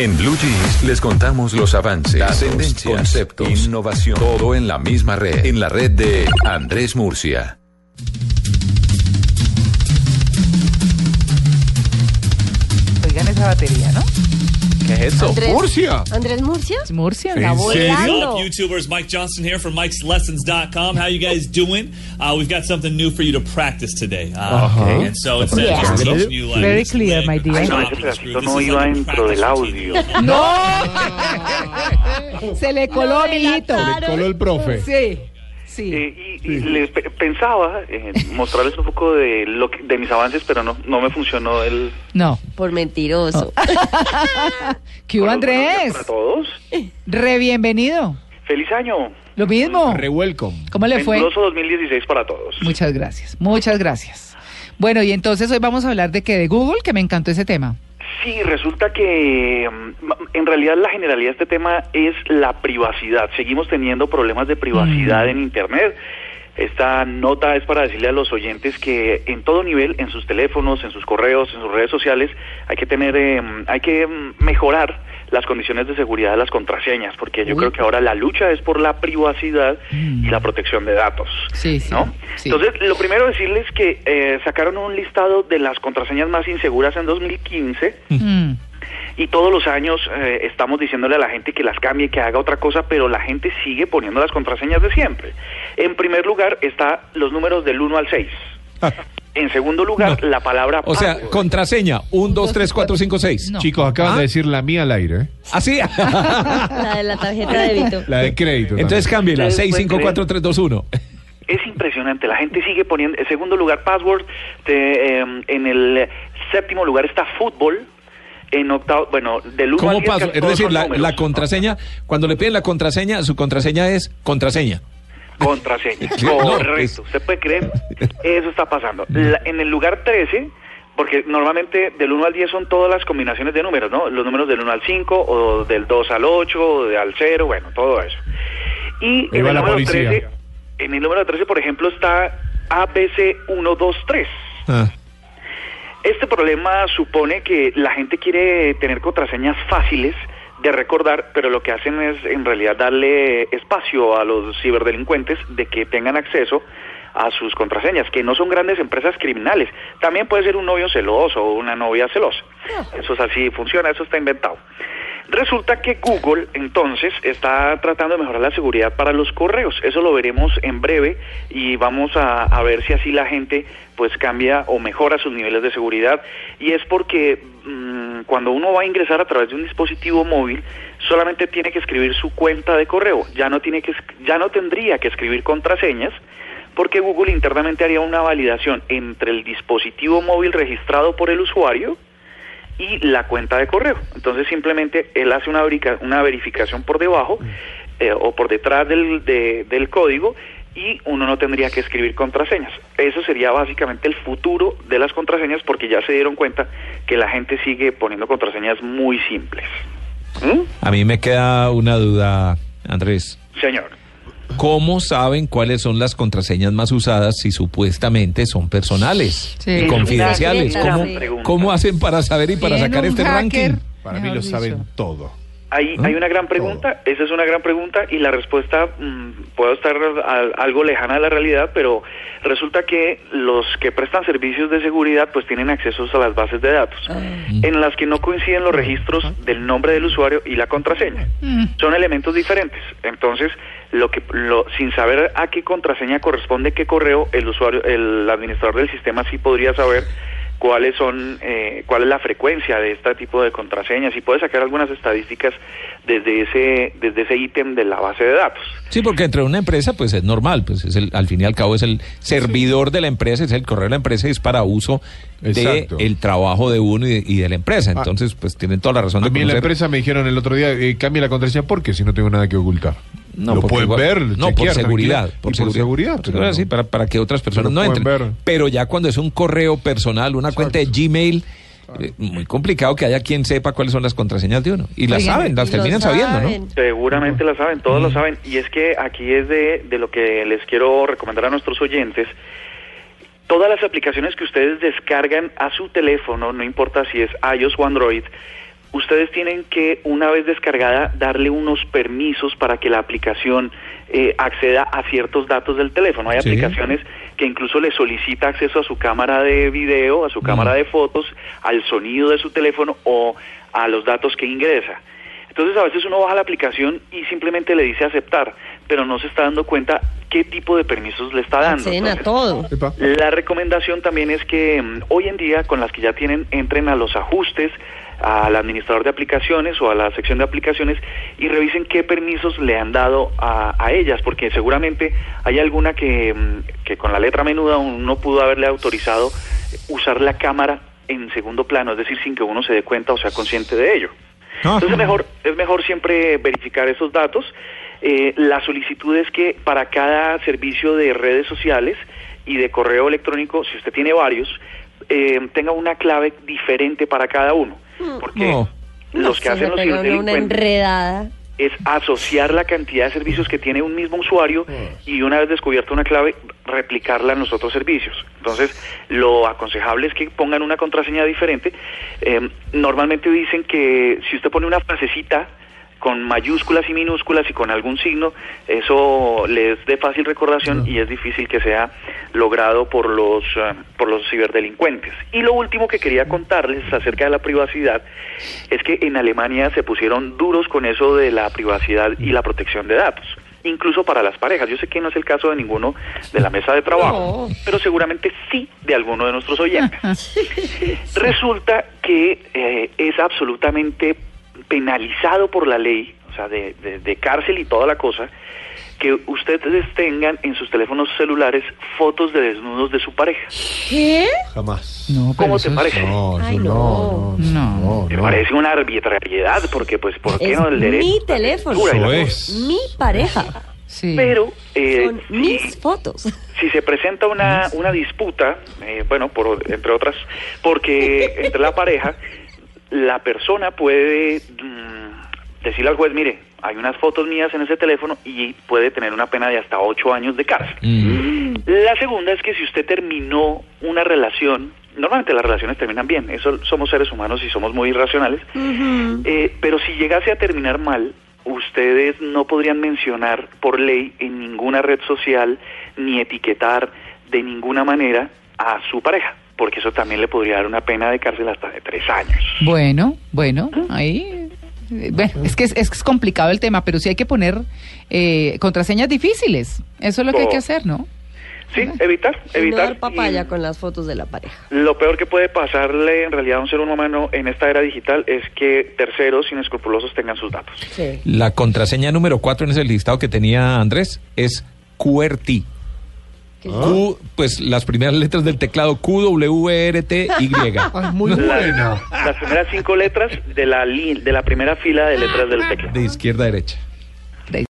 En Blue Jeans les contamos los avances, las tendencias, conceptos, innovación, todo en la misma red, en la red de Andrés Murcia. Oigan esa batería, ¿no? ¿Qué es eso? Andrés- Murcia. ¿Andrés Murcia? Murcia, ¿En la serio? Volando. What's up, YouTubers? Mike Johnson here from Mike'sLessons.com. How you guys doing? Uh, we've got something new for you to practice today. Uh, Uh-huh. And so instead Yeah. of just teaching you like Very this clear, leg my dear. no, screw, no iba dentro del audio. ¡No! Se le coló, amiguito. delataron. Coló el profe. Sí, sí. Eh, y, y les pe- pensaba eh, mostrarles un poco de lo que- de mis avances, pero no no me funcionó el. No. Por mentiroso. ¿Qué hubo, Andrés? Para todos. Re bienvenido. Feliz año. Lo mismo. Re welcome. ¿Cómo le fue? Venturoso 2016 para todos. Muchas gracias, muchas gracias. Bueno, y entonces hoy vamos a hablar de qué, de Google, que me encantó ese tema. Sí, resulta que mm, en realidad la generalidad de este tema es la privacidad. Seguimos teniendo problemas de privacidad en Internet. Esta nota es para decirle a los oyentes que en todo nivel, en sus teléfonos, en sus correos, en sus redes sociales, hay que tener, eh, hay que mm, mejorar las condiciones de seguridad de las contraseñas, porque yo Uy. creo que ahora la lucha es por la privacidad y la protección de datos. Sí, sí. ¿no? sí. Entonces, lo primero decirles que eh, sacaron un listado de las contraseñas más inseguras en 2015 Mm, y todos los años eh, estamos diciéndole a la gente que las cambie, que haga otra cosa, pero la gente sigue poniendo las contraseñas de siempre. En primer lugar está los números del 1 al 6. En segundo lugar, No. la palabra O sea, password. contraseña, 1, 2, 3, 4, 5, 6. No. Chicos, acaban ¿Ah? de decir la mía al aire. ¿eh? ¿Así? La de la tarjeta de débito. La de crédito. Entonces cámbiela, Ustedes 6, pueden 5, 4, 3, 2, 1. Es impresionante, la gente sigue poniendo, en segundo lugar, password, te, eh, en el séptimo lugar está fútbol, en octavo, bueno, del 1 al ¿Cómo 10 paso? Es decir, la, la contraseña, cuando le piden la contraseña, su contraseña es contraseña. Contraseña. Correcto. ¿Usted puede creer? Eso está pasando. La- en el lugar 13, porque normalmente del 1 al 10 son todas las combinaciones de números, ¿no? Los números del 1 al 5, o del 2 al 8, o de al 0, bueno, todo eso. Y en el la número policía. 13, en el número 13, por ejemplo, está ABC123. Ah. Este problema supone que la gente quiere tener contraseñas fáciles de recordar, pero lo que hacen es en realidad darle espacio a los ciberdelincuentes de que tengan acceso a sus contraseñas, que no son grandes empresas criminales. También puede ser un novio celoso o una novia celosa. Eso es así, funciona, eso está inventado. Resulta que Google entonces está tratando de mejorar la seguridad para los correos. Eso lo veremos en breve y vamos a, ver si así la gente pues cambia o mejora sus niveles de seguridad. Y es porque mm, cuando uno va a ingresar a través de un dispositivo móvil solamente tiene que escribir su cuenta de correo. Ya no tiene que ya no tendría que escribir contraseñas porque Google internamente haría una validación entre el dispositivo móvil registrado por el usuario y la cuenta de correo. Entonces simplemente él hace una, verica- una verificación por debajo eh, o por detrás del, de- del código y uno no tendría que escribir contraseñas. Eso sería básicamente el futuro de las contraseñas porque ya se dieron cuenta que la gente sigue poniendo contraseñas muy simples. ¿Mm? A mí me queda una duda, Andrés. Señor. ¿Cómo saben cuáles son las contraseñas más usadas si supuestamente son personales Sí. y confidenciales? ¿Cómo, pregunta. ¿Cómo hacen para saber y para sacar este hacker, ranking? Para mí lo dicho. saben todo. Hay, ¿Ah? hay una gran pregunta, esa es una gran pregunta y la respuesta mm, puede estar al- algo lejana a la realidad, pero resulta que los que prestan servicios de seguridad pues tienen acceso a las bases de datos en las que no coinciden los registros del nombre del usuario y la contraseña. Son elementos diferentes. Entonces, lo que lo, sin saber a qué contraseña corresponde qué correo, el usuario, el administrador del sistema sí podría saber cuáles son, eh, cuál es la frecuencia de este tipo de contraseñas y puede sacar algunas estadísticas desde ese, desde ese ítem de la base de datos. Sí, porque entre una empresa, pues es normal, pues es el, al fin y al cabo es el servidor de la empresa, es el correo de la empresa y es para uso Exacto. de el trabajo de uno y de, y de la empresa. Entonces, pues tienen toda la razón A de mí en la empresa me dijeron el otro día, eh, cambie la contraseña porque si no tengo nada que ocultar. No, lo pueden igual- ver, No, por chequear, seguridad. Por seguridad. Por no. sí, para, para que otras personas Pero no entren. ver. Pero ya cuando es un correo personal, una cuenta de Gmail, eh, muy complicado que haya quien sepa cuáles son las contraseñas de uno. Y las Oigan, saben, las terminan sabiendo, ¿no? Seguramente la saben, todos lo saben. Y es que aquí es de, de lo que les quiero recomendar a nuestros oyentes. Todas las aplicaciones que ustedes descargan a su teléfono, no importa si es iOS o Android, ustedes tienen que, una vez descargada, darle unos permisos para que la aplicación eh, acceda a ciertos datos del teléfono. Hay Sí. aplicaciones que incluso le solicita acceso a su cámara de video, a su cámara de fotos, al sonido de su teléfono o a los datos que ingresa. Entonces a veces uno baja la aplicación y simplemente le dice aceptar, pero no se está dando cuenta qué tipo de permisos le está dando. Acceden a todo. La recomendación también es que mm, hoy en día, con las que ya tienen, entren a los ajustes, al administrador de aplicaciones o a la sección de aplicaciones y revisen qué permisos le han dado a, a ellas, porque seguramente hay alguna que, mm, que con la letra menuda uno pudo haberle autorizado usar la cámara en segundo plano, es decir, sin que uno se dé cuenta o sea consciente de ello. Ah. Entonces mejor, es mejor siempre verificar esos datos. Eh, la solicitud es que para cada servicio de redes sociales y de correo electrónico, si usted tiene varios, eh, tenga una clave diferente para cada uno. Porque No. los que hacen los una enredada. es asociar la cantidad de servicios que tiene un mismo usuario y una vez descubierta una clave, replicarla en los otros servicios. Entonces, lo aconsejable es que pongan una contraseña diferente. Eh, normalmente dicen que si usted pone una frasecita con mayúsculas y minúsculas y con algún signo, eso le es de fácil recordación y es difícil que sea logrado por los eh, por los ciberdelincuentes. Y lo último que quería contarles acerca de la privacidad es que en Alemania se pusieron duros con eso de la privacidad y la protección de datos, incluso para las parejas. Yo sé que no es el caso de ninguno de la mesa de trabajo, pero seguramente sí de alguno de nuestros oyentes. Resulta que eh, es absolutamente penalizado por la ley, o sea, de, de- de cárcel y toda la cosa, que ustedes tengan en sus teléfonos celulares fotos de desnudos de su pareja. ¿Qué? Jamás. No, ¿Cómo te parece? No, Ay, no, no, no. Me parece una arbitrariedad, porque pues, ¿por qué Es no el derecho? mi teléfono. es. Mi pareja. Sí. Pero eh, Son si- mis fotos. si se presenta una, una disputa, eh, bueno, por, entre otras, porque entre la pareja, la persona puede mm, decirle al juez, mire, hay unas fotos mías en ese teléfono y puede tener una pena de hasta ocho años de cárcel. Mm. La segunda es que si usted terminó una relación, normalmente las relaciones terminan bien, eso somos seres humanos y somos muy irracionales, eh, pero si llegase a terminar mal, ustedes no podrían mencionar por ley en ninguna red social ni etiquetar de ninguna manera a su pareja, porque eso también le podría dar una pena de cárcel hasta de tres años. Bueno, bueno, ahí. eh, Bueno, es que es, es que es complicado el tema, pero sí hay que poner eh, contraseñas difíciles. Eso es lo que hay que Oh. hacer, ¿no? Sí, evitar, Y no evitar. dar papaya y con las fotos de la pareja. Lo peor que puede pasarle en realidad a un ser humano en esta era digital es que terceros inescrupulosos tengan sus datos. Sí. La contraseña número 4 en ese listado que tenía Andrés es QWERTY. Q, pues las primeras letras del teclado Q, W, E, R, T, Y. Ay, muy buena. las primeras cinco letras de la, li- de la primera fila de letras del teclado. De izquierda a derecha.